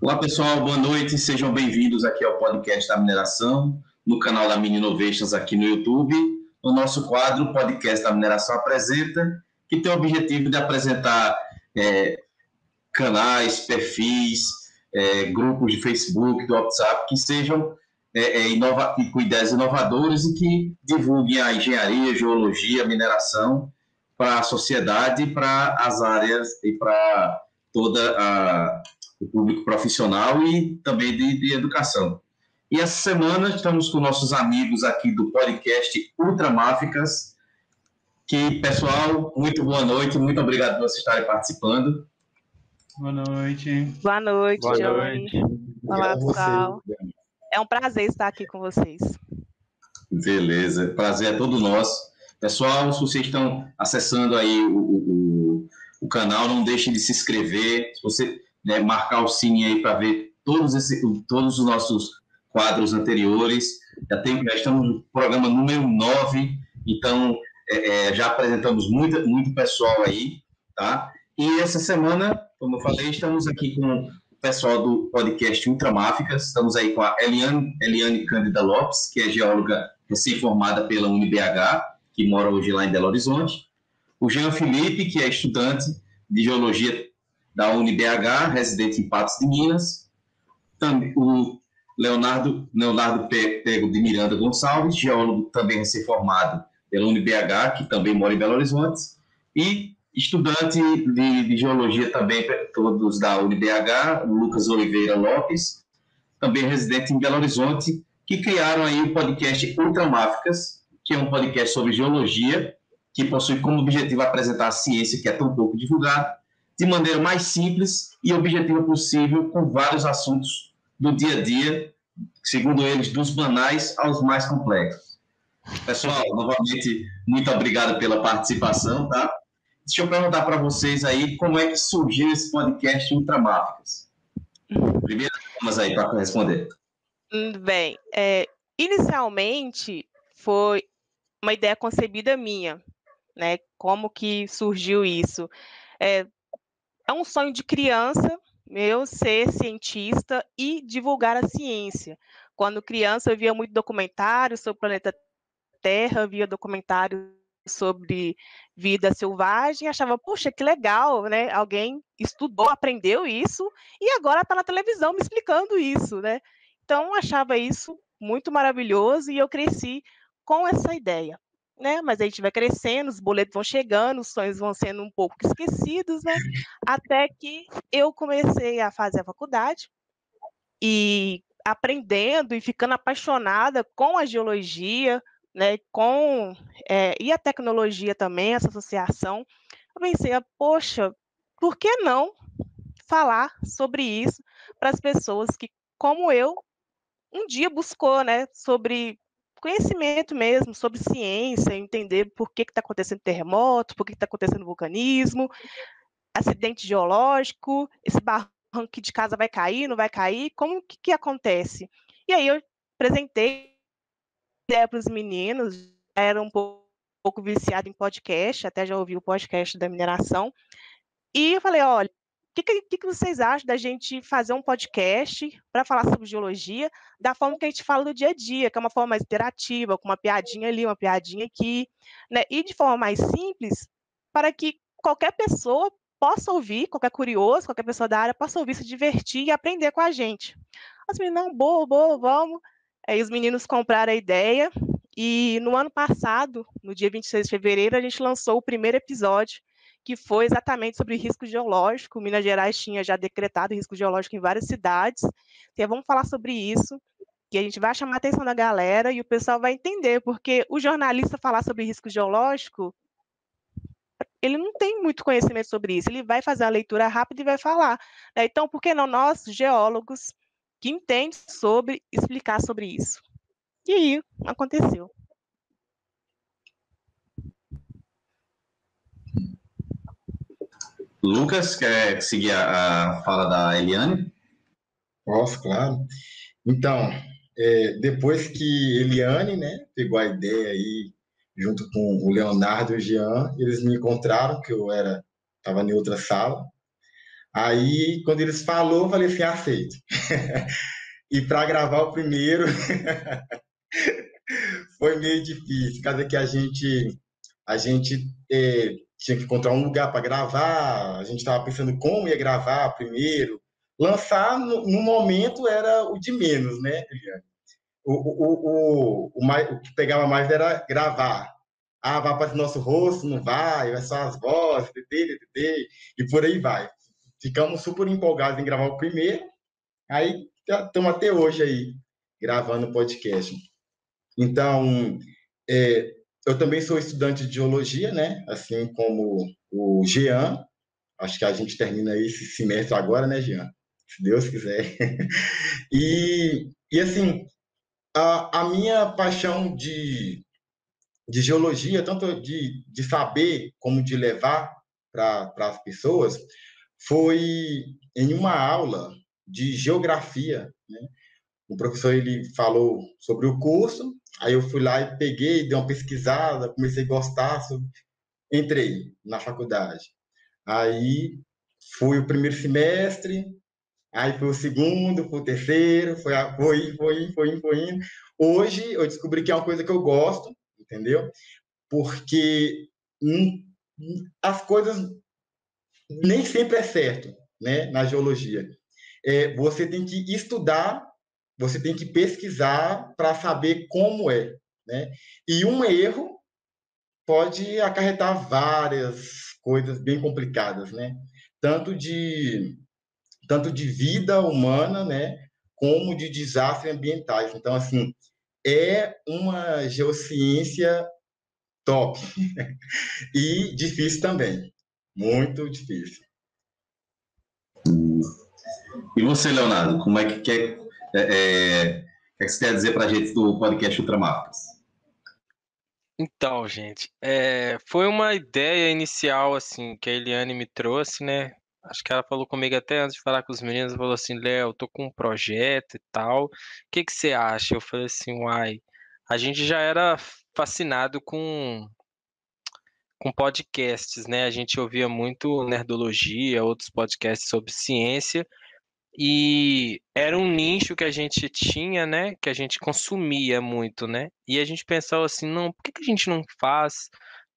Olá pessoal, boa noite, sejam bem-vindos aqui ao podcast da mineração, no canal da Mini Innovations aqui no YouTube. O nosso quadro Podcast da Mineração Apresenta, que tem o objetivo de apresentar é, canais, perfis, é, grupos de Facebook, do WhatsApp, que sejam é, é, inova com ideias inovadoras e que divulguem a engenharia, geologia, mineração para a sociedade, para as áreas e para toda a o público profissional e também de, de educação. E essa semana estamos com nossos amigos aqui do podcast Ultramáficas, que, pessoal, muito boa noite, muito obrigado por vocês estarem participando. Boa noite. Boa noite, boa Johnny. Noite. Olá, pessoal. É um prazer estar aqui com vocês. Beleza, prazer é todo nosso. Pessoal, se vocês estão acessando aí o, o, o canal, não deixem de se inscrever. Se você né, marcar o sininho aí para ver todos, esse, todos os nossos quadros anteriores. Já, tem, já estamos no programa número 9, então é, é, já apresentamos muito, muito pessoal aí, tá? E essa semana, como eu falei, estamos aqui com o pessoal do podcast Ultramáficas, estamos aí com a Eliane, Eliane Cândida Lopes, que é geóloga recém-formada pela UniBH, que mora hoje lá em Belo Horizonte, o Jean Felipe, que é estudante de geologia da UniBH, residente em Patos de Minas, também, o Leonardo, Leonardo Pego de Miranda Gonçalves, geólogo também recém-formado pela UniBH, que também mora em Belo Horizonte, e estudante de, de geologia também, todos da UniBH, Lucas Oliveira Lopes, também residente em Belo Horizonte, que criaram aí o podcast Ultramáficas, que é um podcast sobre geologia, que possui como objetivo apresentar a ciência que é tão pouco divulgada, de maneira mais simples e objetiva possível, com vários assuntos do dia a dia, segundo eles, dos banais aos mais complexos. Pessoal, novamente, muito obrigado pela participação, tá? Deixa eu perguntar para vocês aí como é que surgiu esse podcast Ultramáficas. Primeiro, vamos aí para responder. Hum, bem, é, inicialmente foi uma ideia concebida minha, né? Como que surgiu isso? É, é um sonho de criança meu ser cientista e divulgar a ciência. Quando criança, eu via muito documentário sobre o planeta Terra, via documentário sobre vida selvagem, achava, poxa, que legal, né? Alguém estudou, aprendeu isso e agora está na televisão me explicando isso, né? Então, achava isso muito maravilhoso e eu cresci com essa ideia né? Mas a gente vai crescendo, os boletos vão chegando, os sonhos vão sendo um pouco esquecidos, né? Até que eu comecei a fazer a faculdade e aprendendo e ficando apaixonada com a geologia, né? Com é, e a tecnologia também, essa associação, eu pensei, ah, poxa, por que não falar sobre isso para as pessoas que, como eu, um dia buscou, né, sobre conhecimento mesmo sobre ciência, entender por que está acontecendo terremoto, por que está acontecendo vulcanismo, acidente geológico, esse barranco de casa vai cair, não vai cair, como que, que acontece? E aí eu apresentei para os meninos, era um pouco, um pouco viciado em podcast, até já ouvi o podcast da mineração, e eu falei, olha, que, que, que, vocês acham da gente fazer um podcast para falar sobre geologia da forma que a gente fala no dia a dia, que é uma forma mais interativa, com uma piadinha ali, uma piadinha aqui, né? E de forma mais simples, para que qualquer pessoa possa ouvir, qualquer curioso, qualquer pessoa da área possa ouvir, se divertir e aprender com a gente. As meninas, não, boa, boa, vamos. Aí os meninos compraram a ideia, e no ano passado, no dia 26 de fevereiro, a gente lançou o primeiro episódio, que foi exatamente sobre risco geológico. Minas Gerais tinha já decretado risco geológico em várias cidades. Então, vamos falar sobre isso, que a gente vai chamar a atenção da galera e o pessoal vai entender, porque o jornalista falar sobre risco geológico, ele não tem muito conhecimento sobre isso. Ele vai fazer a leitura rápida e vai falar. Né? Então, por que não nós, geólogos, que entendem sobre, explicar sobre isso? E aí, aconteceu. Lucas, quer seguir a, a fala da Eliane? Posso, claro. Então, é, depois que Eliane né, pegou a ideia aí, junto com o Leonardo e o Jean, eles me encontraram, que eu era estava em outra sala. Aí, quando eles falou, eu falei assim, aceito. e para gravar o primeiro, foi meio difícil. Cada que a gente, a gente é, tinha que encontrar um lugar para gravar, a gente estava pensando como ia gravar primeiro. Lançar, no, no, momento, era o de menos, né, Eliane? O, o, o, o, o que pegava mais era gravar. Ah, vai para o nosso rosto, não vai, vai só as vozes, e por aí vai. Ficamos super empolgados em gravar o primeiro, aí estamos até hoje aí, gravando podcast. Então, é, eu também sou estudante de geologia, né? Assim como o Jean. Acho que a gente termina esse semestre agora, né, Jean? Se Deus quiser. e, e assim, a, a minha paixão de, de geologia, tanto de, de saber como de levar para as pessoas, foi em uma aula de geografia. Né? O professor ele falou sobre o curso Aí eu fui lá e peguei, dei uma pesquisada, comecei a gostar, entrei na faculdade. Aí fui o primeiro semestre, aí foi o segundo, foi o terceiro, foi, foi, foi, foi, foi indo. Hoje eu descobri que é uma coisa que eu gosto, entendeu? Porque as coisas nem sempre é certo, né, na geologia. É, você tem que estudar você tem que pesquisar para saber como é. Né? E um erro pode acarretar várias coisas bem complicadas, né? tanto, de, tanto de vida humana, né? como de desastres ambientais. Então, assim, é uma geociência top e difícil também, muito difícil. E você, Leonardo, como é que quer é, é, o que, é você quer dizer para a gente do podcast Ultramarcas? Então, gente, é, foi uma ideia inicial, assim, que a Eliane me trouxe, né? Acho que ela falou comigo até antes de falar com os meninos, falou assim, Léo, tô com um projeto e tal, o que que você acha? Eu falei assim, uai, a gente já era fascinado com com podcasts, né? A gente ouvia muito Nerdologia, outros podcasts sobre ciência, e era um nicho que a gente tinha, né? Que a gente consumia muito, né? E a gente pensava assim, não, por que, que a gente não faz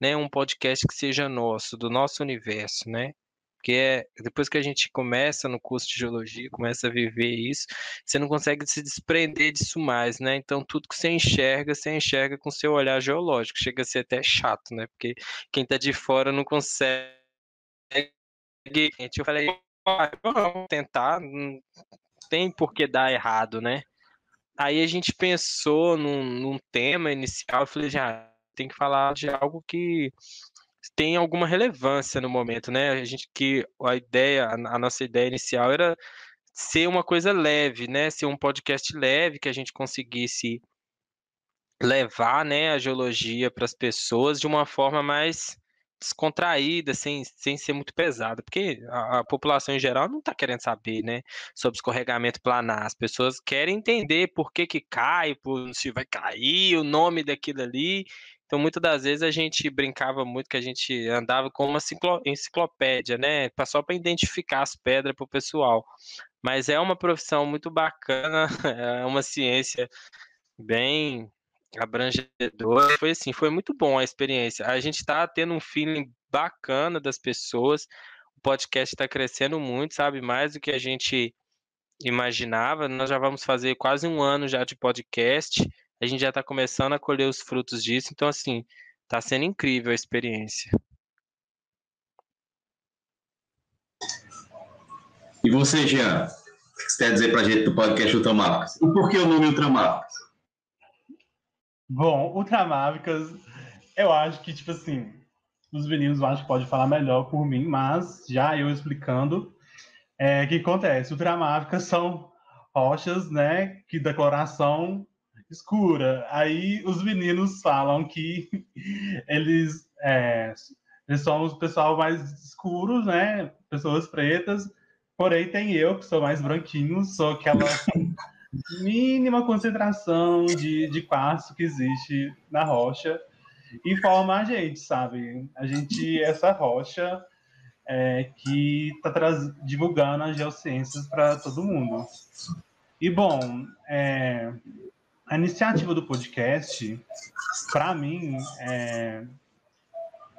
né, um podcast que seja nosso, do nosso universo, né? Porque é, depois que a gente começa no curso de geologia, começa a viver isso, você não consegue se desprender disso mais, né? Então, tudo que você enxerga, você enxerga com seu olhar geológico. Chega a ser até chato, né? Porque quem tá de fora não consegue. Eu falei, vamos tentar, não tem por que dar errado, né? Aí a gente pensou num, num tema inicial, eu falei, já tem que falar de algo que tem alguma relevância no momento, né? A gente que a ideia, a nossa ideia inicial era ser uma coisa leve, né? Ser um podcast leve que a gente conseguisse levar, né, a geologia para as pessoas de uma forma mais descontraída, sem, sem ser muito pesada, porque a, a população em geral não está querendo saber, né, sobre escorregamento planar. As pessoas querem entender por que que cai, por se vai cair, o nome daquilo ali. Então, muitas das vezes a gente brincava muito que a gente andava com uma enciclopédia, né, só para identificar as pedras para o pessoal. Mas é uma profissão muito bacana, é uma ciência bem abrangedora. Foi assim, foi muito bom a experiência. A gente está tendo um feeling bacana das pessoas. O podcast está crescendo muito, sabe? Mais do que a gente imaginava. Nós já vamos fazer quase um ano já de podcast. A gente já está começando a colher os frutos disso. Então, assim, está sendo incrível a experiência. E você, Jean? O que você quer dizer para a gente do podcast Ultramarcas? E por que o nome Ultramarcas? Bom, Ultramávicas, eu acho que, tipo assim, os meninos eu acho que pode falar melhor por mim, mas já eu explicando, é, que acontece? Ultramávicas são rochas, né, que decoloração escura. Aí os meninos falam que eles, é, eles são os pessoal mais escuros, né, pessoas pretas, porém tem eu, que sou mais branquinho, sou aquela mínima concentração de, de quartzo que existe na rocha e forma a gente, sabe? A gente, essa rocha, é, que está divulgando as geociências para todo mundo. E, bom, é, a iniciativa do podcast, para mim, é,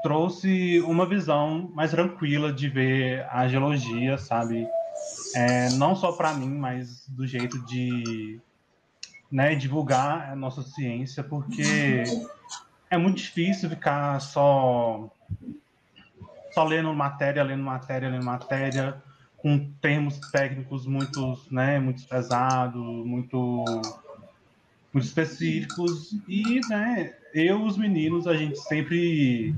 trouxe uma visão mais tranquila de ver a geologia, sabe? É, não só para mim, mas do jeito de né, divulgar a nossa ciência, porque é muito difícil ficar só só lendo matéria, lendo matéria, lendo matéria, com termos técnicos muito, né, muito pesados, muito, muito específicos. E, né, eu os meninos, a gente sempre,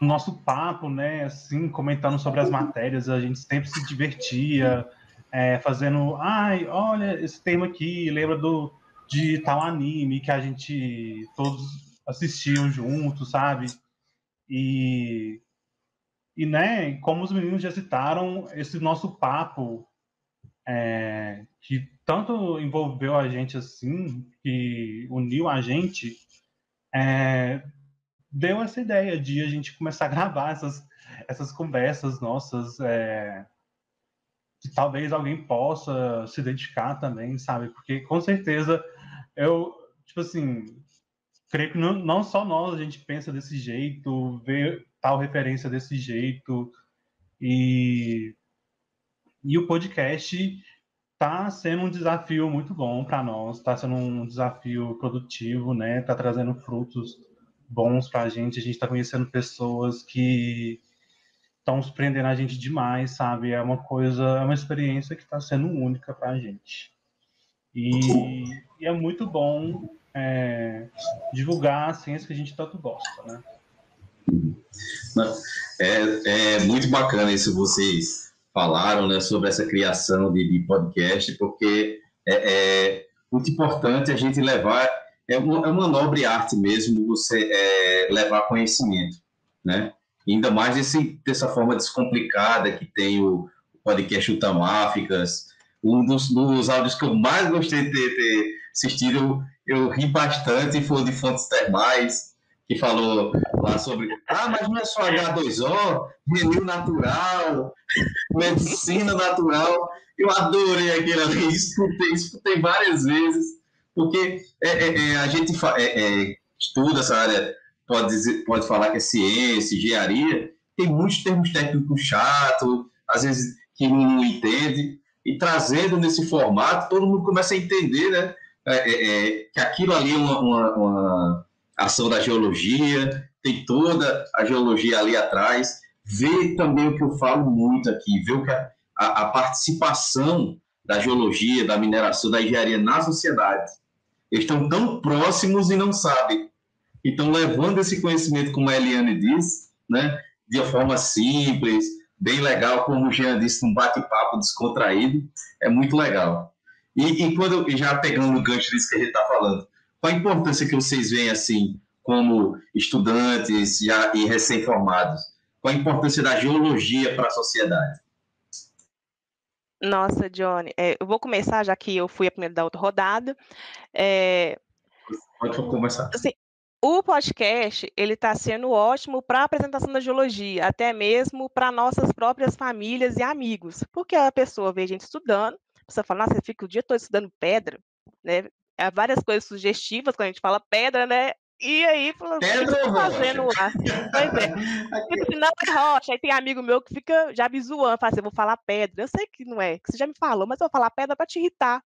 no nosso papo, né, assim, comentando sobre as matérias, a gente sempre se divertia, é, fazendo, ai, olha esse tema aqui, lembra do de tal anime que a gente todos assistiam juntos, sabe? E e, né, como os meninos já citaram, esse nosso papo, é, que tanto envolveu a gente assim, que uniu a gente, é, deu essa ideia de a gente começar a gravar essas, essas conversas nossas, é, talvez alguém possa se identificar também, sabe? Porque com certeza eu, tipo assim, creio que não, não só nós a gente pensa desse jeito, vê tal referência desse jeito. E, e o podcast está sendo um desafio muito bom para nós, está sendo um desafio produtivo, né? Está trazendo frutos bons para a gente. A gente está conhecendo pessoas que estão surpreendendo a gente demais, sabe? É uma coisa, é uma experiência que está sendo única para a gente. E, e, é muito bom é, divulgar a ciência que a gente tanto gosta, né? É, é muito bacana isso que vocês falaram né, sobre essa criação de, de podcast, porque é, é, muito importante a gente levar, é uma, é uma nobre arte mesmo você é, levar conhecimento, né? Ainda mais esse, dessa forma descomplicada que tem o podcast Utamáficas, um dos, dos áudios que eu mais gostei de ter, ter assistido, eu, eu ri bastante, foi o de fontes termais, que falou lá sobre, ah, mas não é só H2O, renil natural, medicina natural. Eu adorei aquilo ali, escutei, escutei várias vezes, porque é, é, é a gente é, é, estuda essa área, pode, dizer, pode falar que é ciência, engenharia, tem muitos termos técnicos chatos, às vezes que não entende, e trazendo nesse formato, todo mundo começa a entender, né? que aquilo ali é uma, uma, uma ação da geologia, tem toda a geologia ali atrás. Vê também o que eu falo muito aqui, vê o que a, a participação da geologia, da mineração, da engenharia na sociedade. Eles estão tão próximos e não sabem. Então, levando esse conhecimento, como a Eliane diz, né, de uma forma simples, bem legal, como o Jean disse, um bate-papo descontraído, é muito legal. E, e quando já pegando o gancho disso que a gente está falando, qual a importância que vocês veem assim, como estudantes já, e recém-formados? Qual a importância da geologia para a sociedade? Nossa, Johnny, é, eu vou começar, já que eu fui a primeira da outra rodada. É, Pode começar. Assim, o podcast ele está sendo ótimo para a apresentação da geologia, até mesmo para nossas próprias famílias e amigos, porque a pessoa vê a gente estudando, você fala, nossa, você fica o dia todo estudando pedra, né? é, várias coisas sugestivas quando a gente fala pedra, né? E aí, falando, pedra o que tá fazendo lá? Pois é. Tipo, não é rocha. Aí tem amigo meu que fica já me zoando, fala assim, eu vou falar pedra. Eu sei que não é, que você já me falou, mas eu vou falar pedra para te irritar.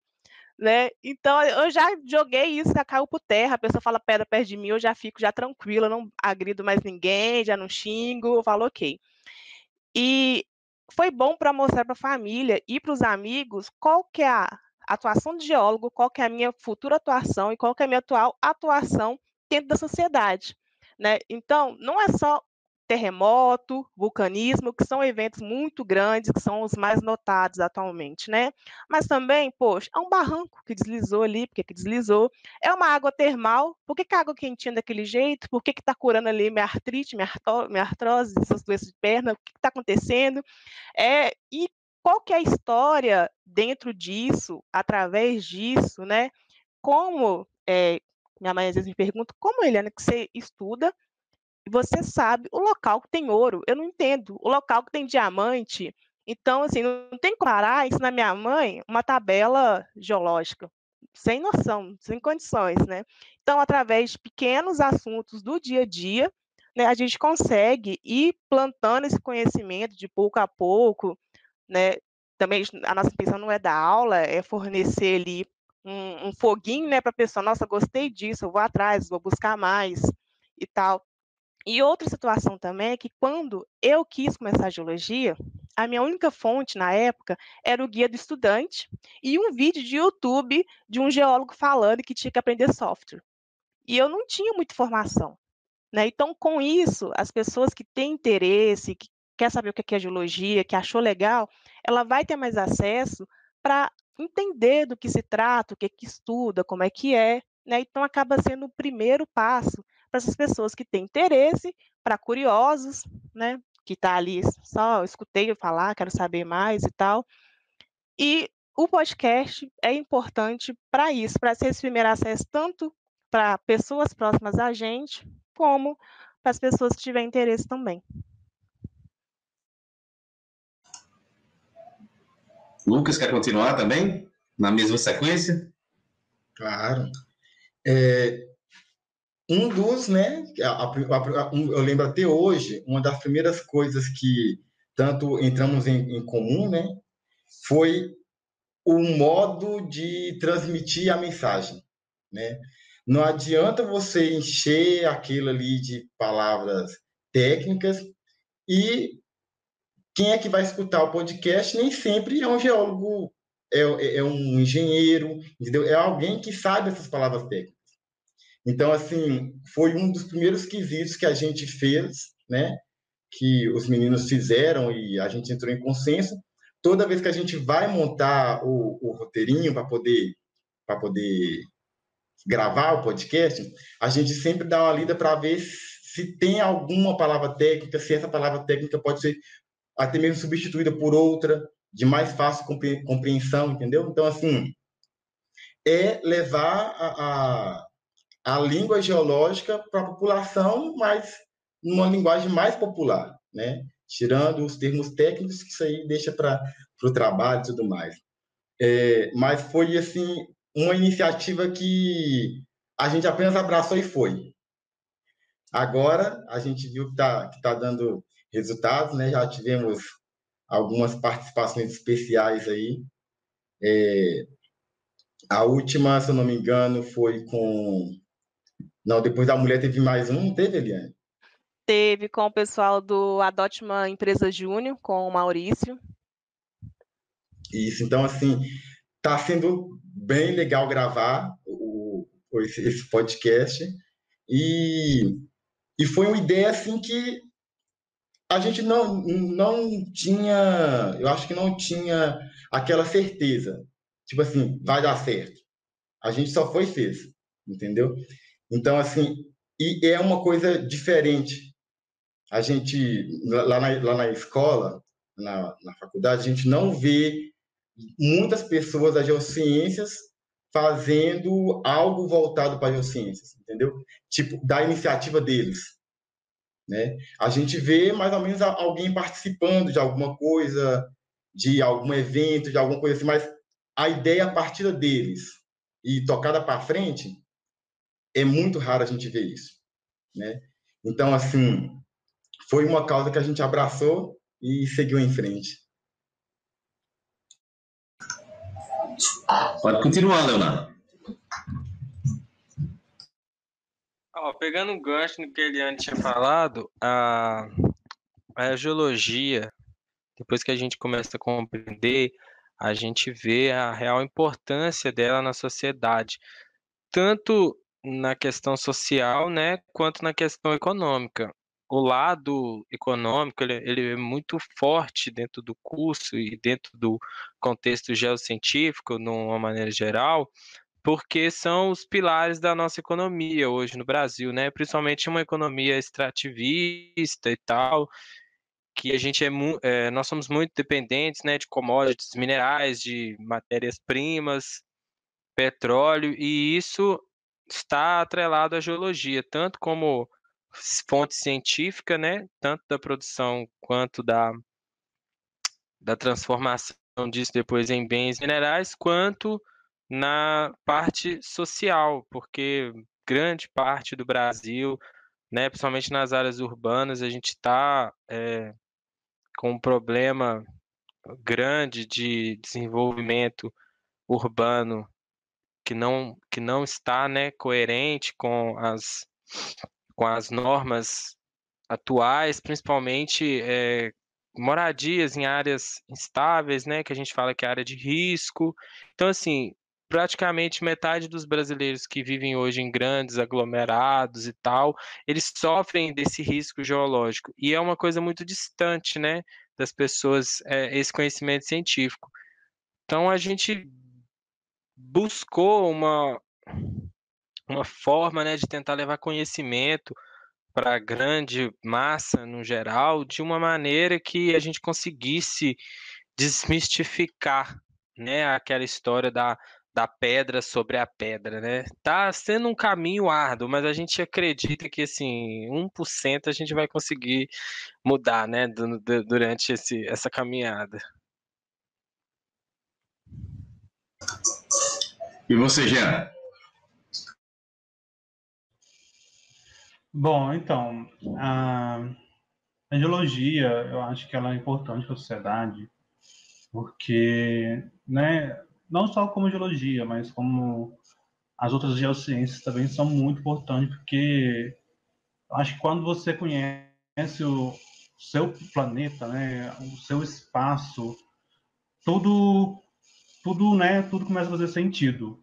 Né? Então eu já joguei isso, já caiu por terra, a pessoa fala pedra perto de mim, eu já fico já tranquila, não agrido mais ninguém, já não xingo, eu falo ok. E foi bom para mostrar para a família e para os amigos qual que é a, atuação de geólogo, qual que é a minha futura atuação e qual que é a minha atual atuação dentro da sociedade. Né? Então, não é só terremoto, vulcanismo, que são eventos muito grandes, que são os mais notados atualmente, né? Mas também, poxa, é um barranco que deslizou ali, porque que deslizou, é uma água termal, por que, que a água quentinha daquele jeito? Por que está curando ali minha artrite, minha, minha artrose, essas doenças de perna? O que está acontecendo? É, e qual que é a história dentro disso, através disso, né? Como, é, minha mãe às vezes me pergunta, como, Eliana, que você estuda você sabe o local que tem ouro. Eu não entendo. O local que tem diamante. Então, assim, não tem que parar ensinar minha mãe uma tabela geológica. Sem noção, sem condições, né? Então, através de pequenos assuntos do dia a dia, né, a gente consegue ir plantando esse conhecimento de pouco a pouco, né? Também a nossa intenção não é dar aula, é fornecer ali um, um foguinho, né, para a pessoa, nossa, gostei disso, eu vou atrás, vou buscar mais e tal. E outra situação também é que quando eu quis começar a geologia, a minha única fonte na época era o guia do estudante e um vídeo de YouTube de um geólogo falando que tinha que aprender software. E eu não tinha muita informação. Né? Então, com isso, as pessoas que têm interesse, que quer saber o que é geologia, que achou legal, ela vai ter mais acesso para entender do que se trata, o que, que estuda, como é que é. Né? Então, acaba sendo o primeiro passo para essas pessoas que têm interesse, para curiosos, né? Que está ali só escutei falar, quero saber mais e tal. E o podcast é importante para isso, para ser esse primeiro acesso tanto para pessoas próximas a gente, como para as pessoas que tiverem interesse também. Lucas quer continuar também? Na mesma sequência? Claro. É, um dos, né, a, a, a, eu lembro até hoje, uma das primeiras coisas que tanto entramos em, em comum, né, foi o modo de transmitir a mensagem, né? Não adianta você encher aquilo ali de palavras técnicas e quem é que vai escutar o podcast nem sempre é um geólogo, é, é um engenheiro, entendeu? É alguém que sabe essas palavras técnicas. Então, assim, foi um dos primeiros quesitos que a gente fez, né? Que os meninos fizeram e a gente entrou em consenso. Toda vez que a gente vai montar o, o roteirinho para poder, poder gravar o podcast, a gente sempre dá uma lida para ver se tem alguma palavra técnica, se essa palavra técnica pode ser até mesmo substituída por outra de mais fácil compreensão, entendeu? Então, assim, é levar a, a a língua geológica para a população, mas numa linguagem mais popular, né? Tirando os termos técnicos, que isso aí deixa para o trabalho e tudo mais. É, mas foi, assim, uma iniciativa que a gente apenas abraçou e foi. Agora, a gente viu que está que tá dando resultados, né? Já tivemos algumas participações especiais aí. É, a última, se eu não me engano, foi com não, depois da mulher teve mais um, não teve, Eliane? Teve com o pessoal do Adote uma Empresa Júnior, com o Maurício. Isso, então, assim, tá sendo bem legal gravar o, esse, esse podcast. E, e foi uma ideia, assim, que a gente não, não tinha, eu acho que não tinha aquela certeza. Tipo assim, vai dar certo. A gente só foi e fez, entendeu? Então, assim, e é uma coisa diferente. A gente, lá na, lá na escola, na, na faculdade, a gente não vê muitas pessoas das geociências fazendo algo voltado para as geociências, entendeu? Tipo, da iniciativa deles. Né? A gente vê mais ou menos alguém participando de alguma coisa, de algum evento, de alguma coisa assim, mas a ideia a partir deles e tocada para frente, é muito raro a gente ver isso, né? Então, assim, foi uma causa que a gente abraçou e seguiu em frente. Pode continuar, Leonardo. Oh, pegando um gancho no que a Eliane tinha falado, a, a geologia, depois que a gente começa a compreender, a gente vê a real importância dela na sociedade, tanto na questão social, né, quanto na questão econômica. O lado econômico ele, ele, é muito forte dentro do curso e dentro do contexto geocientífico, de uma maneira geral, porque são os pilares da nossa economia hoje no Brasil, né? Principalmente uma economia extrativista e tal, que a gente é, é nós somos muito dependentes, né, de commodities minerais, de matérias-primas, petróleo, e isso está atrelado à geologia, tanto como fonte científica, né, tanto da produção quanto da, da transformação disso depois em bens minerais, quanto na parte social, porque grande parte do Brasil, né, principalmente nas áreas urbanas, a gente está é, com um problema grande de desenvolvimento urbano que não, que não está né, coerente com as, com as normas atuais, principalmente é, moradias em áreas instáveis, né, que a gente fala que é área de risco. Então, assim, praticamente metade dos brasileiros que vivem hoje em grandes aglomerados e tal, eles sofrem desse risco geológico. E é uma coisa muito distante, né, das pessoas, é, esse conhecimento científico. Então, a gente buscou uma, uma forma, né, de tentar levar conhecimento para a grande massa no geral, de uma maneira que a gente conseguisse desmistificar, né, aquela história da, da pedra sobre a pedra, né? Tá sendo um caminho árduo, mas a gente acredita que assim, 1% a gente vai conseguir mudar, né, durante esse, essa caminhada. E você, Jean? Bom, então, a, geologia, eu acho que ela é importante para a sociedade, porque, né, não só como geologia, mas como as outras geociências também são muito importantes, porque acho que quando você conhece o seu planeta, né, o seu espaço, tudo, tudo, né, tudo começa a fazer sentido.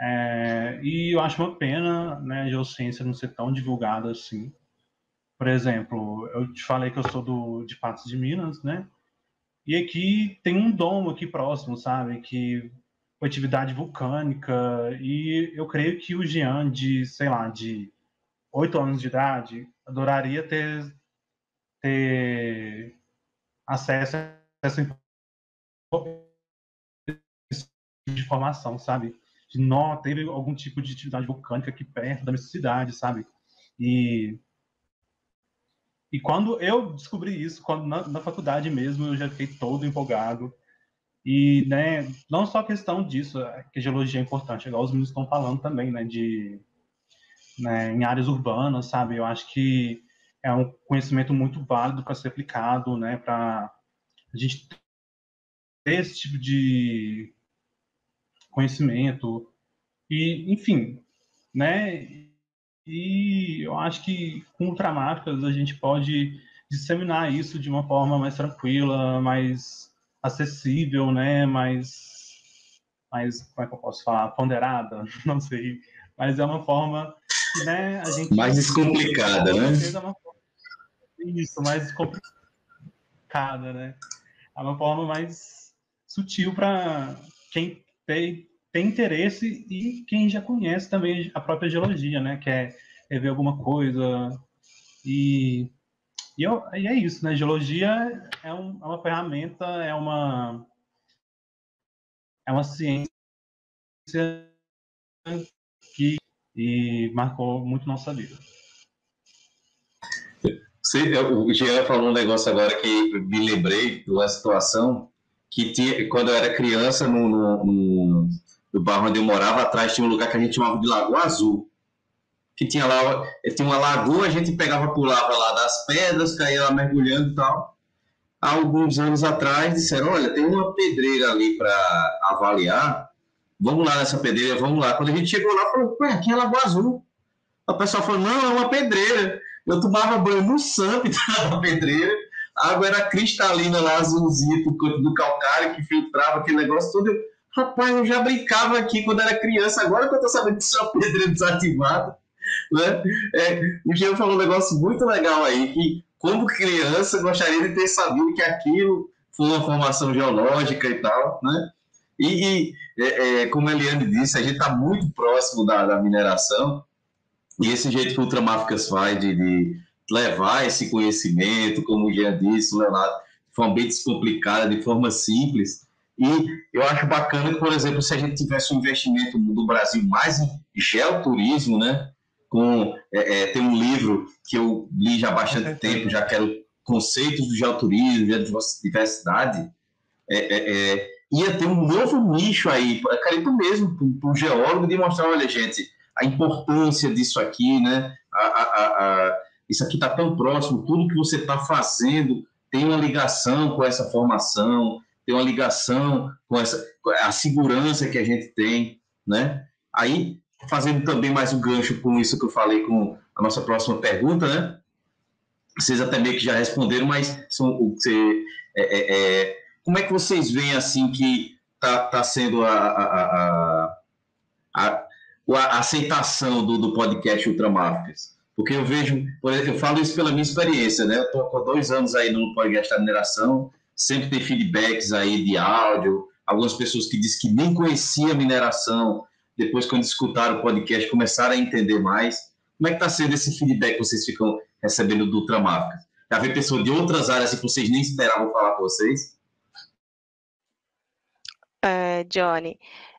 É, e eu acho uma pena né, a geociência não ser tão divulgada assim. Por exemplo, eu te falei que eu sou do, de Patos de Minas, né? E aqui tem um domo aqui próximo, sabe? Que atividade vulcânica. E eu creio que o Jean, de, sei lá, de oito anos de idade, adoraria ter, ter acesso a essa informação, sabe? de nó, teve algum tipo de atividade vulcânica aqui perto da minha cidade, sabe? E e quando eu descobri isso, quando na, na, faculdade mesmo, eu já fiquei todo empolgado. E, né, não só a questão disso, é que geologia é importante, igual os meninos estão falando também, né, de né, em áreas urbanas, sabe? Eu acho que é um conhecimento muito válido para ser aplicado, né, para a gente ter esse tipo de conhecimento e, enfim, né? E eu acho que com ultramarcas a gente pode disseminar isso de uma forma mais tranquila, mais acessível, né? Mais, mais como é que eu posso falar, ponderada, não sei, mas é uma forma que, né? A gente mais descomplicada, né? É isso, mais descomplicada, né? É uma forma mais sutil para quem tem, tem interesse e quem já conhece também a própria geologia, né? Quer, ver alguma coisa. E, e, eu, e é isso, né? Geologia é, um, é uma ferramenta, é uma, é uma ciência que e marcou muito nossa vida. o Jean falou um negócio agora que me lembrei de uma situação que tinha, quando eu era criança, no, no, no, bairro onde eu morava, atrás tinha um lugar que a gente chamava de Lagoa Azul. Que tinha lá, tinha uma lagoa, a gente pegava, pulava lá das pedras, caía lá mergulhando e tal. Há alguns anos atrás disseram: Olha, tem uma pedreira ali para avaliar, vamos lá nessa pedreira, vamos lá. Quando a gente chegou lá, falou: Ué, aqui é Lagoa Azul. O pessoal falou: Não, é uma pedreira. Eu tomava banho no SAMP da pedreira água era cristalina lá, azulzinha, por conta do calcário que filtrava aquele negócio todo. Rapaz, eu já brincava aqui quando era criança, agora que eu tô sabendo que isso é uma pedra desativada. Né? É, o Jean falou um negócio muito legal aí, que como criança gostaria de ter sabido que aquilo foi uma formação geológica e tal, né? E, e é, é, como a Eliane disse, a gente está muito próximo da, da, mineração, e esse jeito que o Ultramáficas faz de, de levar esse conhecimento, como Jean disse, levar de forma bem descomplicada, de forma simples. E eu acho bacana que, por exemplo, se a gente tivesse um investimento no Brasil mais em geoturismo, né? com é, é, tem um livro que eu li já há bastante tempo, já quero conceitos do geoturismo, de diversidade, é, é, é, ia ter um novo nicho aí, carimbo mesmo, para o geólogo, de mostrar, olha, gente, a importância disso aqui, né? A, a, a, isso aqui está tão próximo, tudo que você está fazendo tem uma ligação com essa formação, tem uma ligação com essa com a segurança que a gente tem, né? Aí, fazendo também mais um gancho com isso que eu falei com a nossa próxima pergunta, né? Vocês até meio que já responderam, mas são, é, é, é, como é que vocês veem assim que tá, tá sendo a, a, a, a, a aceitação do, do podcast Ultramarcas? Porque eu vejo, eu falo isso pela minha experiência, né? Eu estou há dois anos aí no podcast da mineração, sempre tem feedbacks aí de áudio, algumas pessoas que dizem que nem conhecia mineração, depois quando escutaram o podcast começaram a entender mais. Como é que está sendo esse feedback que vocês ficam recebendo do Ultramarcas? Já vê pessoas de outras áreas que vocês nem esperavam falar com vocês? Uh, Johnny,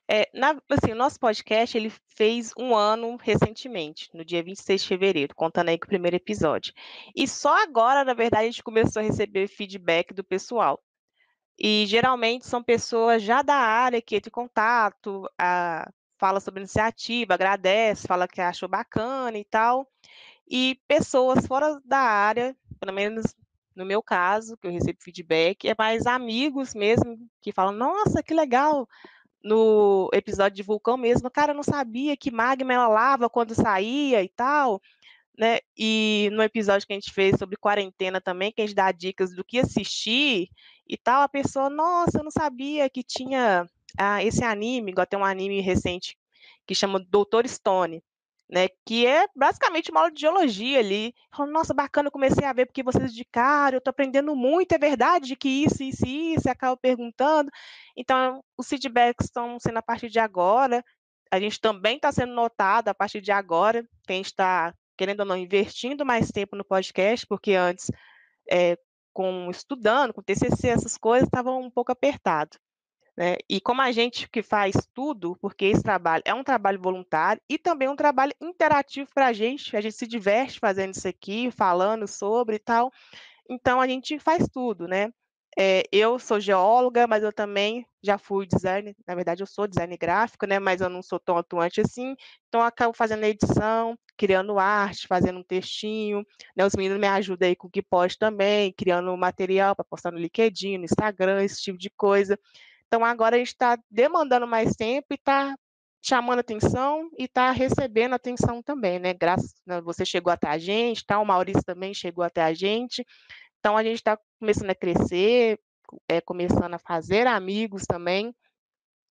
é, na, assim, o nosso podcast ele fez um ano recentemente, no dia 26 de fevereiro, contando aí com o primeiro episódio. E só agora, na verdade, a gente começou a receber feedback do pessoal. E geralmente são pessoas já da área que entram em contato, a, fala sobre a iniciativa, agradece, fala que achou bacana e tal. E pessoas fora da área, pelo menos no meu caso, que eu recebo feedback, é mais amigos mesmo que falam: Nossa, que legal! No episódio de vulcão mesmo, cara, eu não sabia que magma ela lava quando saía e tal, né? E no episódio que a gente fez sobre quarentena também, que a gente dá dicas do que assistir e tal, a pessoa, nossa, eu não sabia que tinha ah, esse anime, igual tem um anime recente que chama Doutor Stone, né, que é basicamente uma aula de geologia ali. Falando, nossa, bacana, comecei a ver porque vocês indicaram, eu estou aprendendo muito, é verdade que isso, isso isso, e acaba perguntando. Então, os feedbacks estão sendo a partir de agora, a gente também está sendo notado a partir de agora, que a gente está, querendo ou não, investindo mais tempo no podcast, porque antes, é, com estudando, com TCC, essas coisas, estavam um pouco apertado. Né? E como a gente que faz tudo, porque esse trabalho é um trabalho voluntário e também um trabalho interativo para a gente, a gente se diverte fazendo isso aqui, falando sobre e tal. Então a gente faz tudo, né? É, eu sou geóloga, mas eu também já fui designer, na verdade eu sou designer gráfico, né? Mas eu não sou tão atuante assim, então eu acabo fazendo edição, criando arte, fazendo um textinho, né? Os meninos me ajudam aí com o que pode também, criando material para postar no LinkedIn, no Instagram, esse tipo de coisa. Então, agora a gente está demandando mais tempo e está chamando atenção e está recebendo atenção também, né? Graças a você chegou até a gente, tá? o Maurício também chegou até a gente. Então, a gente está começando a crescer, é, começando a fazer amigos também.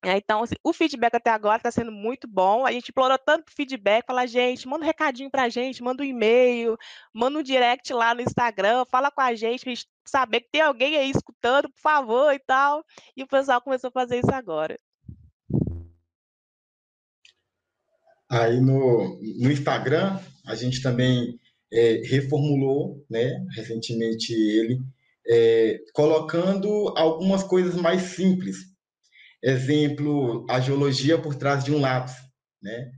É, então, assim, o feedback até agora está sendo muito bom. A gente explorou tanto feedback, fala, gente, manda um recadinho para a gente, manda um e-mail, manda um direct lá no Instagram, fala com a gente, para a gente saber que tem alguém aí escutando, por favor, e tal. E o pessoal começou a fazer isso agora. Aí no, no Instagram, a gente também é, reformulou, né, recentemente ele, é, colocando algumas coisas mais simples Exemplo, a geologia por trás de um lápis, né?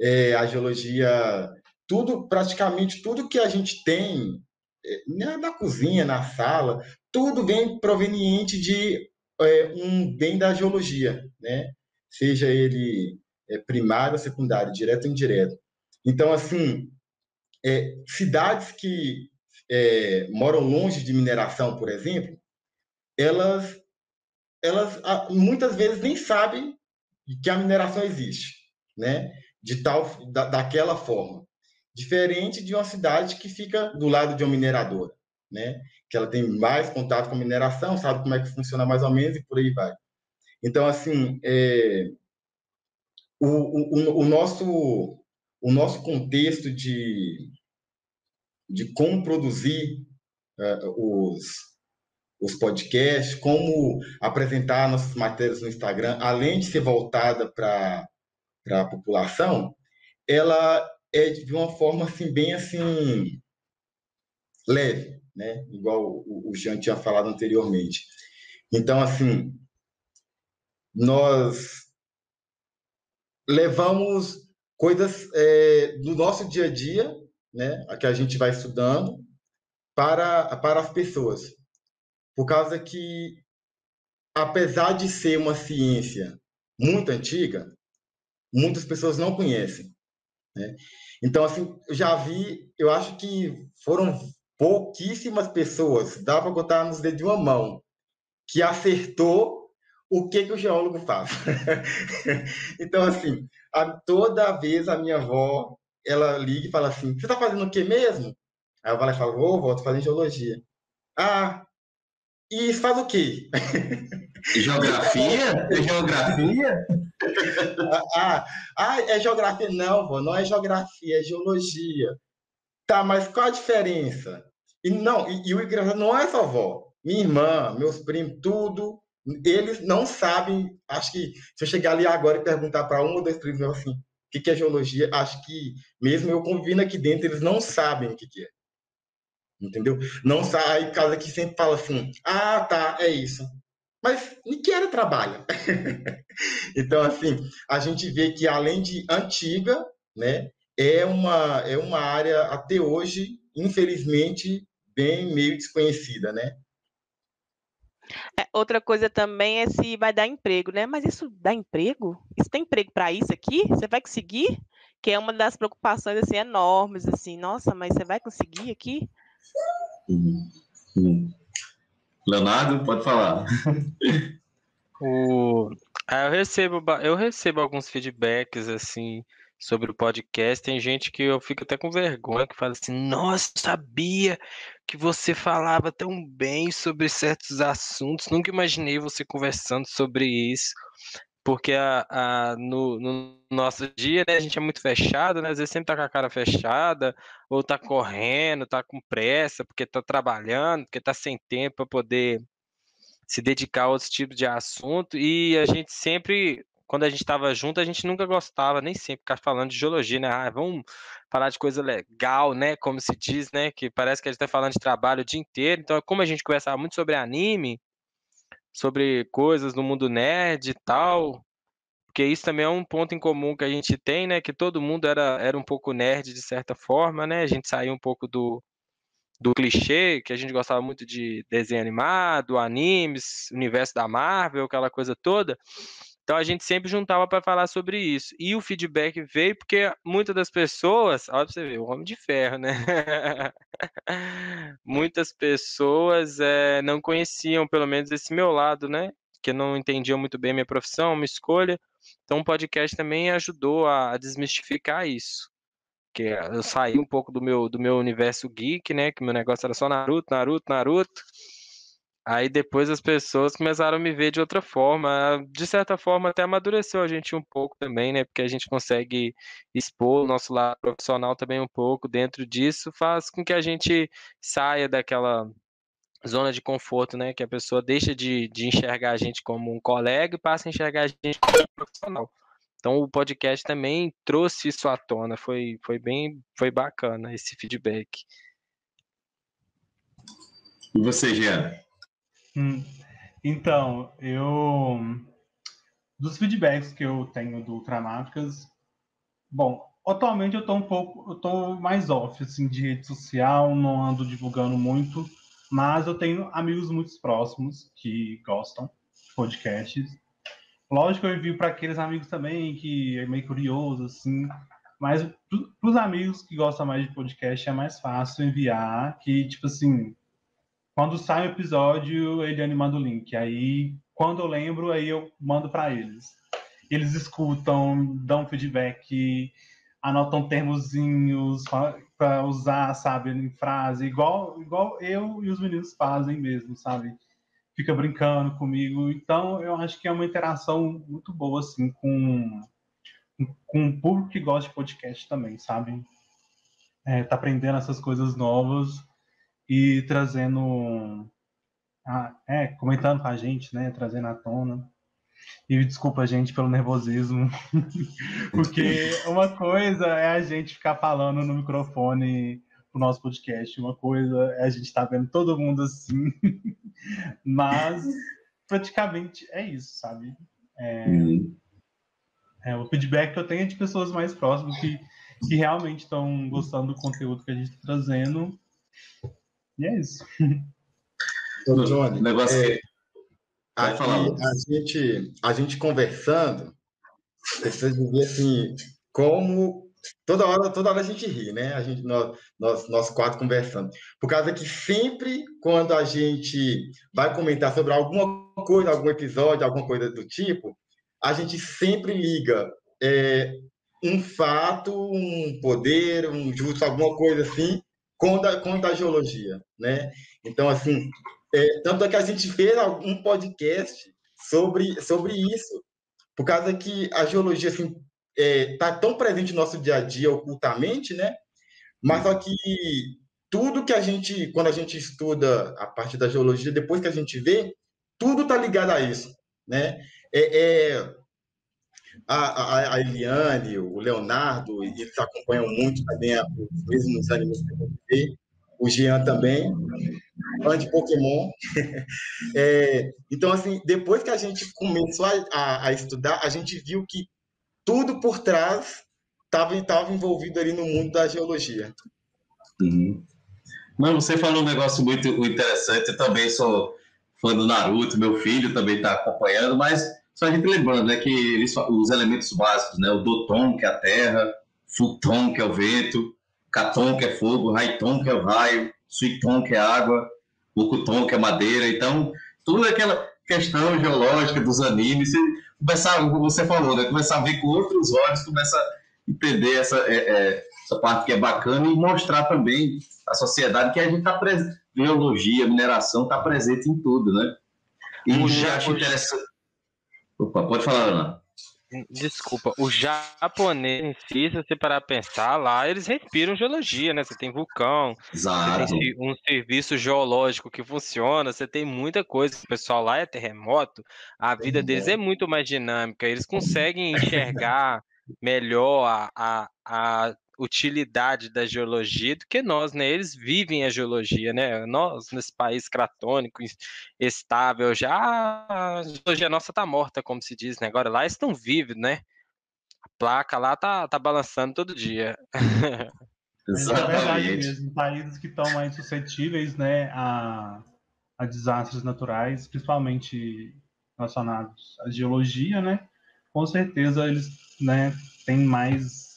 É, a geologia, tudo, praticamente tudo que a gente tem é, na cozinha, na sala, tudo vem proveniente de é, um bem da geologia, né? Seja ele é, primário secundário, direto ou indireto. Então, assim, é, cidades que é, moram longe de mineração, por exemplo, elas elas muitas vezes nem sabem que a mineração existe, né? De tal, da, daquela forma. Diferente de uma cidade que fica do lado de uma mineradora, né? Que ela tem mais contato com a mineração, sabe como é que funciona mais ou menos e por aí vai. Então, assim, é, o, o, o, nosso, o nosso contexto de, de como produzir uh, os, os podcasts, como apresentar nossas matérias no Instagram, além de ser voltada para a população, ela é de uma forma assim bem assim leve, né? Igual o, o Jean tinha falado anteriormente. Então, assim, nós levamos coisas é, do nosso dia a dia, né, que a gente vai estudando, para, para as pessoas. Por causa que, apesar de ser uma ciência muito antiga, muitas pessoas não conhecem. Né? Então, assim, eu já vi, eu acho que foram pouquíssimas pessoas, dá para contar nos dedos de uma mão, que acertou o que, que o geólogo faz. então, assim, a, toda vez a minha avó, ela liga e fala assim, você está fazendo o que mesmo? Aí eu falo, vou, volto fazendo geologia. Ah, e faz o quê? Geografia? É geografia? ah, ah, é geografia? Não, vô, não é geografia, é geologia. Tá, mas qual a diferença? E não, e, e o engraçado não é só avó. Minha irmã, meus primos, tudo, eles não sabem. Acho que se eu chegar ali agora e perguntar para um ou dois primos assim, o que, que é geologia, acho que mesmo eu convindo aqui dentro, eles não sabem o que, que é. Entendeu? Não sai casa que sempre fala assim, ah, tá, é isso. Mas nem que era trabalho. então, assim, a gente vê que além de antiga, né, é uma, é uma área até hoje, infelizmente, bem meio desconhecida, né? É, outra coisa também é se vai dar emprego, né? Mas isso dá emprego? Isso tem emprego para isso aqui? Você vai conseguir? Que é uma das preocupações assim enormes, assim. Nossa, mas você vai conseguir aqui? Leonardo, pode falar. o... Ah, eu recebo, eu recebo alguns feedbacks assim sobre o podcast. Tem gente que eu fico até com vergonha que fala assim: "Nossa, sabia que você falava tão bem sobre certos assuntos. Nunca imaginei você conversando sobre isso." Porque a, a, no, no, nosso dia, né, a gente é muito fechado, né? Às vezes sempre tá com a cara fechada, ou tá correndo, tá com pressa, porque tá trabalhando, porque tá sem tempo para poder se dedicar a outros tipos de assunto. E a gente sempre, quando a gente estava junto, a gente nunca gostava, nem sempre, ficar falando de geologia, né? Ah, vamos falar de coisa legal, né? Como se diz, né? Que parece que a gente tá falando de trabalho o dia inteiro. Então, como a gente conversava muito sobre anime, sobre coisas no mundo nerd e tal, porque isso também é um ponto em comum que a gente tem, né? Que todo mundo era, era um pouco nerd de certa forma, né? A gente saiu um pouco do, do clichê, que a gente gostava muito de desenho animado, animes, universo da Marvel, aquela coisa toda. Então a gente sempre juntava para falar sobre isso. E o feedback veio porque muitas das pessoas, olha para você ver, o homem de ferro, né? muitas pessoas é, não conheciam, pelo menos, esse meu lado, né? Que não entendiam muito bem minha profissão, minha escolha. Então o podcast também ajudou a desmistificar isso. Que eu saí um pouco do meu, do meu universo geek, né? Que meu negócio era só Naruto, Naruto, Naruto. Aí depois as pessoas começaram a me ver de outra forma. De certa forma, até amadureceu a gente um pouco também, né? Porque a gente consegue expor o nosso lado profissional também um pouco dentro disso, faz com que a gente saia daquela zona de conforto, né? Que a pessoa deixa de, de enxergar a gente como um colega e passa a enxergar a gente como um profissional. Então o podcast também trouxe isso à tona, foi, foi bem, foi bacana esse feedback. E você, Jean? Hum, então, eu. Dos feedbacks que eu tenho do Ultramáticas, bom, atualmente eu tô um pouco. Eu tô mais off, assim, de rede social, não ando divulgando muito, mas eu tenho amigos muito próximos que gostam de podcasts. Lógico, eu envio para aqueles amigos também que é meio curioso, assim, mas para os amigos que gostam mais de podcast é mais fácil enviar, que, tipo assim, quando sai o episódio, ele manda o link. Aí, quando eu lembro, aí eu mando para eles. Eles escutam, dão feedback, anotam termozinhos para usar, sabe, em frase, igual, igual eu e os meninos fazem mesmo, sabe? Fica brincando comigo. Então, eu acho que é uma interação muito boa, assim, com, com o público que gosta de podcast também, sabe? É, tá aprendendo essas coisas novas e trazendo. A, é, comentando com a gente, né? Trazendo à tona. E desculpa a gente pelo nervosismo, porque uma coisa é a gente ficar falando no microfone pro nosso podcast, uma coisa é a gente estar tá vendo todo mundo assim, mas praticamente é isso, sabe? É. É, o feedback que eu tenho é de pessoas mais próximas que, que realmente estão gostando do conteúdo que a gente está trazendo. E é isso. Ô, Johnny, negócio é, a, a, gente, a gente conversando, você ver assim, como toda hora, toda hora a gente ri, né? A gente, nós, nós, nós quatro conversando. Por causa que sempre quando a gente vai comentar sobre alguma coisa, algum episódio, alguma coisa do tipo, a gente sempre liga é, um fato, um poder, um justo, alguma coisa assim, com, da, geologia, né? Então, assim, é, tanto é que a gente fez um podcast sobre, sobre isso, por causa que a geologia, assim, é, tá tão presente no nosso dia a dia ocultamente, né? Mas só que tudo que a gente, quando a gente estuda a parte da geologia, depois que a gente vê, tudo tá ligado a isso, né? É, é a, a, a, Eliane, o Leonardo, eles acompanham muito também os mesmos animes que eu o Jean também, fã de Pokémon. é, então, assim, depois que a gente começou a, a, a estudar, a gente viu que tudo por trás estava envolvido ali no mundo da geologia. Uhum. Mas você falou um negócio muito interessante. Eu também sou fã do Naruto, meu filho também está acompanhando, mas só a gente lembrando né, que eles, os elementos básicos, né, o Doton, que é a terra, Futon, que é o vento, Katon, que é fogo, Raiton, que é o raio, Suiton, que é água, Okuton, que é madeira. Então, tudo aquela questão geológica dos animes, começar, como você falou, né? Começar a ver com outros olhos, começa a entender essa, é, é, essa parte que é bacana e mostrar também à sociedade que a gente está presente. Biologia, mineração está presente em tudo, né? E já acho interessante. Opa, pode falar, Ana. Desculpa, o japonês em si, se você parar a pensar, lá eles respiram geologia, né? Você tem vulcão, Exato. você tem um serviço geológico que funciona, você tem muita coisa. O pessoal lá é terremoto, a vida deles é muito mais dinâmica, eles conseguem enxergar melhor a, a, a utilidade da geologia do que nós, né? Eles vivem a geologia, né? Nós, nesse país cratônico, estável, já a geologia nossa tá morta, como se diz, né? Agora lá estão vivos, né? A placa lá tá, tá balançando todo dia. Exatamente. É verdade mesmo. Países que estão mais suscetíveis, né, a, a desastres naturais, principalmente relacionados à geologia, né? Com certeza eles, né, têm mais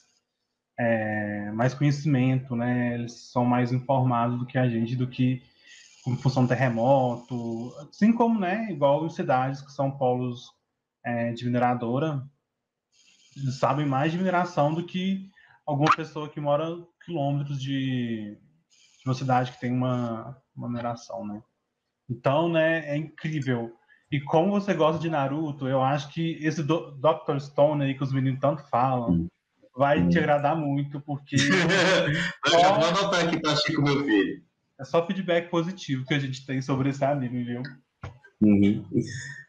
é, mais conhecimento, né? Eles são mais informados do que a gente, do que como funciona o terremoto, assim como, né, igual em cidades que são polos é, de mineradora, eles sabem mais de mineração do que alguma pessoa que mora quilômetros de, de uma cidade que tem uma, uma mineração, né? Então, né, é incrível. E como você gosta de Naruto, eu acho que esse do Dr. Stone aí que os meninos tanto falam, hum vai te hum. agradar muito, porque. eu já vou anotar aqui pra com meu filho. É só feedback positivo que a gente tem sobre esse anime, viu? Uhum.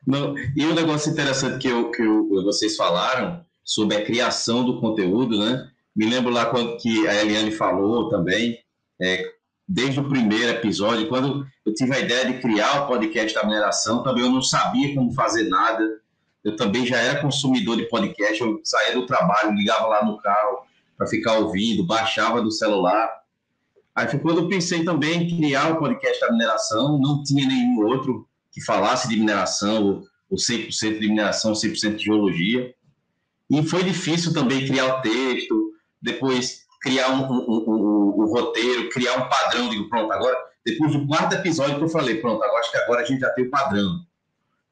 Não, e um negócio interessante que, eu, que eu, vocês falaram sobre a criação do conteúdo, né? Me lembro lá quando que a Eliane falou também, é, desde o primeiro episódio, quando eu tive a ideia de criar o podcast da mineração, também eu não sabia como fazer nada eu também já era consumidor de podcast, eu saía do trabalho, ligava lá no carro para ficar ouvindo, baixava do celular. Aí foi quando eu pensei também em criar o podcast da mineração, não tinha nenhum outro que falasse de mineração, ou 100% de mineração, 100% de geologia. E foi difícil também criar o texto, depois criar um, um, um, um, roteiro, criar um padrão. Digo, pronto, agora, depois do quarto episódio que eu falei, pronto, agora acho que agora a gente já tem o padrão.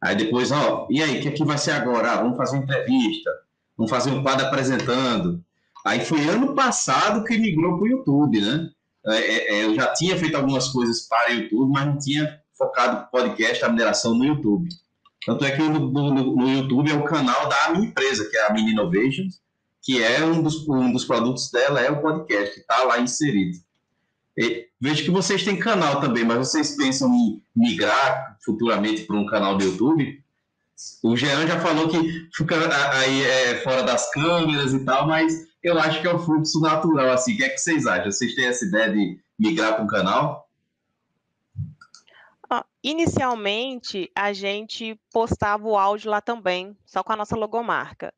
Aí depois, ó, e aí, o que, é que vai ser agora? Ah, vamos fazer entrevista, vamos fazer um quadro apresentando. Aí foi ano passado que migrou para o YouTube, né? É, é, é, eu já tinha feito algumas coisas para o YouTube, mas não tinha focado podcast, a mineração no YouTube. Tanto é que no, no, no, YouTube é o canal da minha empresa, que é a Mini Innovations, que é um dos, um dos produtos dela, é o podcast, que está lá inserido. Vejo que vocês têm canal também, mas vocês pensam em migrar futuramente para um canal do YouTube? O Jean já falou que fica aí é, fora das câmeras e tal, mas eu acho que é o fluxo natural. Assim, o que é que vocês acham? Vocês têm essa ideia de migrar para um canal? inicialmente, a gente postava o áudio lá também, só com a nossa logomarca.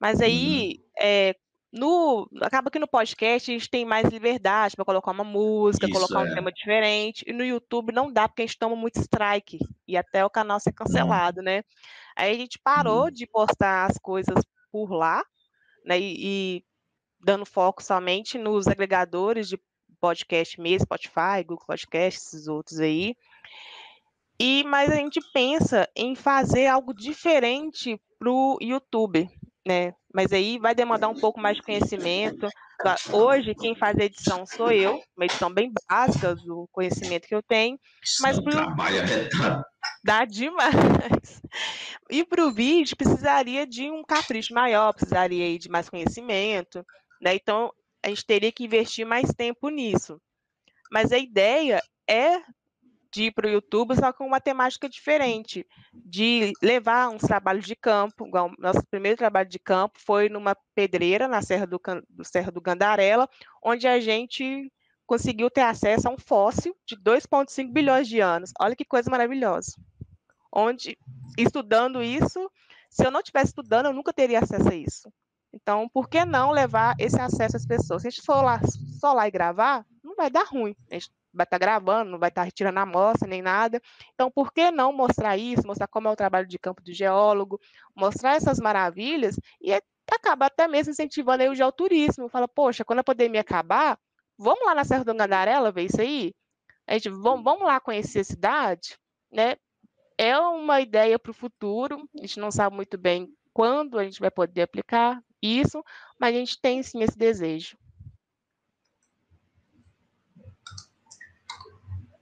Mas aí, Uhum. é, no, acaba que no podcast a gente tem mais liberdade para colocar uma música, Isso, colocar um é. tema diferente. E no YouTube não dá, porque a gente toma muito strike e até o canal ser cancelado, né? Aí a gente parou Uhum. de postar as coisas por lá, né? E, e dando foco somente nos agregadores de podcast mesmo, Spotify, Google Podcast, esses outros aí. E mas a gente pensa em fazer algo diferente para o YouTube, né? Mas aí vai demandar um pouco mais de conhecimento. Hoje quem faz a edição sou eu, uma edição bem básica do conhecimento que eu tenho, Mas é pro- trabalho arretado. dá demais. E para o vídeo precisaria de um capricho maior, precisaria aí de mais conhecimento, né? Então a gente teria que investir mais tempo nisso. Mas a ideia é de ir para o YouTube, só com uma temática diferente, de levar uns trabalhos de campo. Igual, nosso primeiro trabalho de campo foi numa pedreira na Serra do, Serra do Gandarela, onde a gente conseguiu ter acesso a um fóssil de 2,5 bilhões de anos. Olha que coisa maravilhosa. Onde, estudando isso, se eu não estivesse estudando, eu nunca teria acesso a isso. Então, por que não levar esse acesso às pessoas? Se a gente for lá, só lá e gravar, não vai dar ruim. A gente vai estar gravando, não vai estar retirando a amostra nem nada. Então, por que não mostrar isso, mostrar como é o trabalho de campo do geólogo, mostrar essas maravilhas e é- acaba até mesmo incentivando aí o geoturismo. Fala, poxa, quando a pandemia acabar, vamos lá na Serra do Gandarela ver isso aí? A gente, vamos, vamos lá conhecer a cidade, né? É uma ideia para o futuro, a gente não sabe muito bem quando a gente vai poder aplicar isso, mas a gente tem sim esse desejo.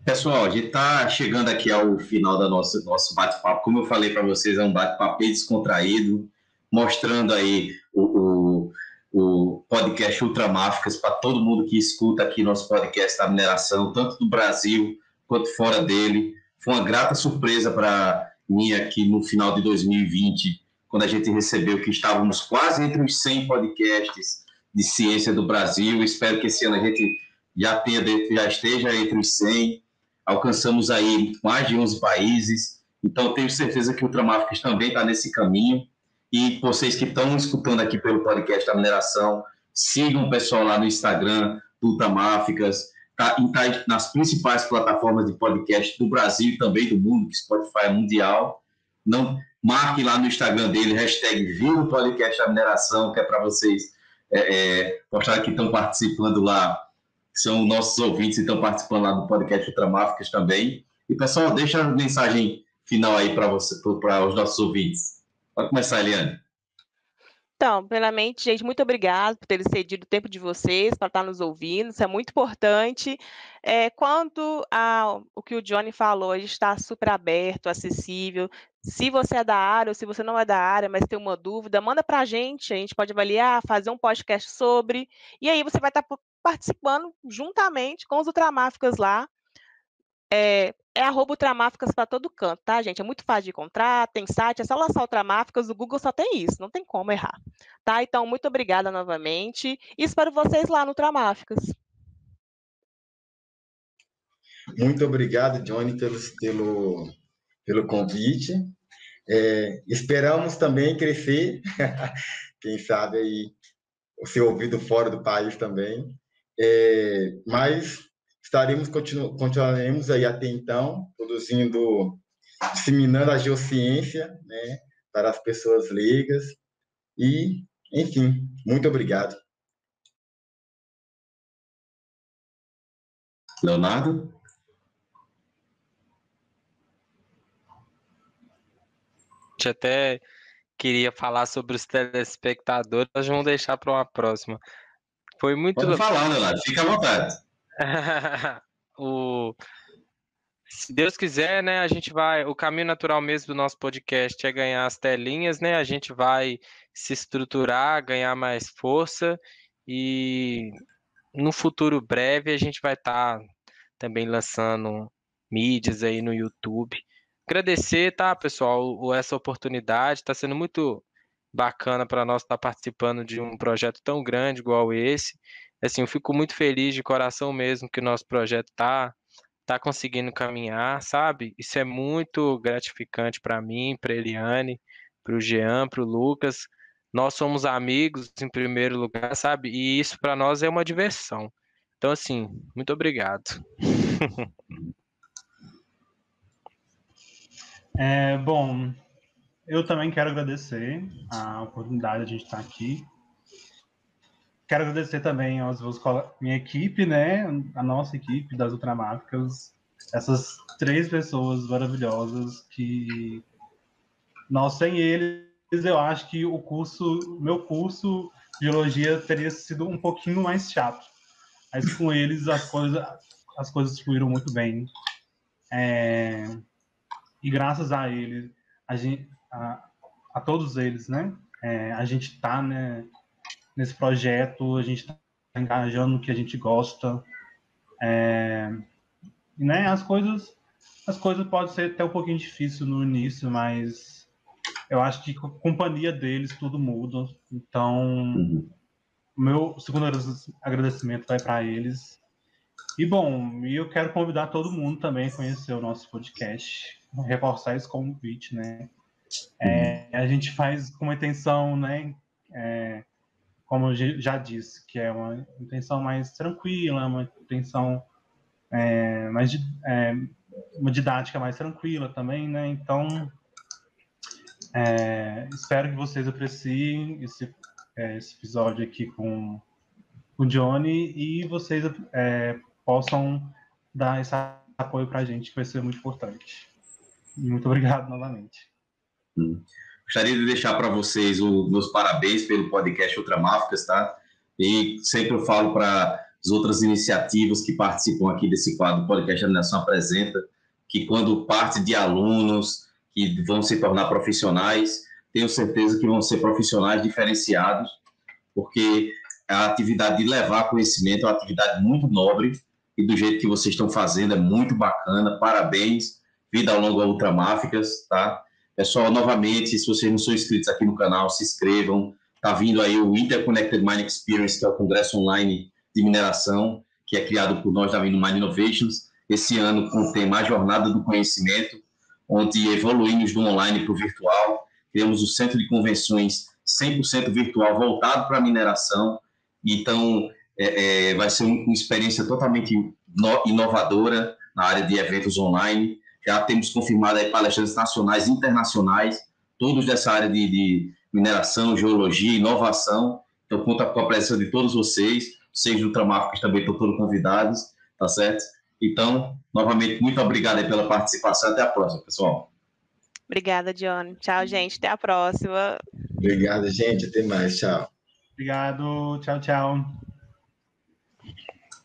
Pessoal, a gente está chegando aqui ao final da nossa nosso bate-papo. Como eu falei para vocês, é um bate-papo descontraído, mostrando aí o, o, o podcast Ultramáficas para todo mundo que escuta aqui nosso podcast da mineração, tanto do Brasil quanto fora dele. Foi uma grata surpresa para mim aqui no final de 2020, quando a gente recebeu que estávamos quase entre os 100 podcasts de ciência do Brasil. Espero que esse ano a gente já, tenha, já esteja entre os 100 alcançamos aí mais de 11 países, então tenho certeza que o Ultramáficas também está nesse caminho, e vocês que estão escutando aqui pelo podcast da mineração, sigam o pessoal lá no Instagram do Ultramáficas, tá, tá nas principais plataformas de podcast do Brasil e também do mundo, que Spotify é mundial, não marque lá no Instagram dele, hashtag Viva Podcast da Mineração, que é para vocês é, é, mostrar que estão participando lá são nossos ouvintes e estão participando lá do podcast Ultramáficas também. E, pessoal, deixa a mensagem final aí para os nossos ouvintes. Pode começar, Eliane. Então, primeiramente, gente, muito obrigado por terem cedido o tempo de vocês para estar nos ouvindo, isso é muito importante. É, quanto ao que o Johnny falou, a gente está super aberto, acessível. Se você é da área ou se você não é da área, mas tem uma dúvida, manda para a gente, a gente pode avaliar, fazer um podcast sobre, e aí você vai estar participando juntamente com os Ultramáficas lá. É, é arroba Ultramáficas para todo canto, tá, gente? É muito fácil de encontrar, tem site, é só lançar Ultramáficas, o Google só tem isso, não tem como errar. Tá? Então, muito obrigada novamente e espero vocês lá no Ultramáficas. Muito obrigado, Johnny, pelo, pelo, pelo convite. É, esperamos também crescer, quem sabe aí o seu ouvido fora do país também. É, mas estaremos continu, continuaremos aí até então produzindo, disseminando a geociência, né, para as pessoas leigas e, enfim, muito obrigado. Leonardo? A gente até queria falar sobre os telespectadores, nós vamos deixar para uma próxima. Foi muito. Pode falar, Leonardo, fica à vontade. o... Se Deus quiser, né, a gente vai. O caminho natural mesmo do nosso podcast é ganhar as telinhas, né? A gente vai se estruturar, ganhar mais força e no futuro breve a gente vai estar tá também lançando mídias aí no YouTube. Agradecer, tá, pessoal, essa oportunidade. Está sendo muito bacana para nós estar tá participando de um projeto tão grande igual esse. Assim, eu fico muito feliz de coração mesmo que o nosso projeto tá tá conseguindo caminhar, sabe? Isso é muito gratificante para mim, para Eliane, para o Jean, para o Lucas, nós somos amigos em primeiro lugar, sabe? E isso para nós é uma diversão. Então, assim, muito obrigado. É, bom, eu também quero agradecer a oportunidade de a gente estar aqui. Quero agradecer também aos meus minha equipe, né? A nossa equipe das Ultramáficas, essas três pessoas maravilhosas que nós sem eles, eu acho que o curso, meu curso de biologia teria sido um pouquinho mais chato. Mas com eles as coisas as coisas fluíram muito bem. É, e graças a eles, a, gente, a, a todos eles, né? É, a gente está né, nesse projeto, a gente está engajando no que a gente gosta. É, né, as coisas as coisas podem ser até um pouquinho difícil no início, mas eu acho que com a companhia deles tudo muda. Então, uhum. meu segundo agradecimento vai para eles. E bom, eu quero convidar todo mundo também a conhecer o nosso podcast reforçar esse convite, né? É, a gente faz com uma intenção, né? É, como eu já disse, que é uma intenção mais tranquila, uma intenção é, mais é, uma didática mais tranquila também, né? Então, é, espero que vocês apreciem esse, é, esse episódio aqui com, com o Johnny e vocês possam dar esse apoio para a gente, que vai ser muito importante. Muito obrigado novamente. Gostaria de deixar para vocês os meus parabéns pelo podcast Ultramáficas, tá? E sempre eu falo para as outras iniciativas que participam aqui desse quadro Podcast Animação Apresenta, que quando parte de alunos que vão se tornar profissionais, tenho certeza que vão ser profissionais diferenciados, porque a atividade de levar conhecimento é uma atividade muito nobre e do jeito que vocês estão fazendo é muito bacana. Parabéns Vida ao Longo Ultramáficas, tá? Pessoal, novamente, se vocês não são inscritos aqui no canal, se inscrevam. Tá vindo aí o Interconnected Mine Experience, que é o congresso online de mineração, que é criado por nós da Mine Innovations. Esse ano com o tema Jornada do Conhecimento, onde evoluímos do online para o virtual. Temos o centro de convenções 100% virtual voltado para a mineração. Então, é, é, vai ser uma experiência totalmente inovadora na área de eventos online já temos confirmado aí palestrantes nacionais e internacionais, todos dessa área de, de mineração, geologia, inovação. Então, conta com a presença de todos vocês, vocês do Ultramáficos também estão todos convidados, tá certo? Então, novamente, muito obrigado aí pela participação. Até a próxima, pessoal. Obrigada, John. Tchau, gente. Até a próxima. Obrigado, gente. Até mais. Tchau. Obrigado. Tchau, tchau.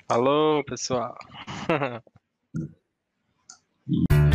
Falou, pessoal.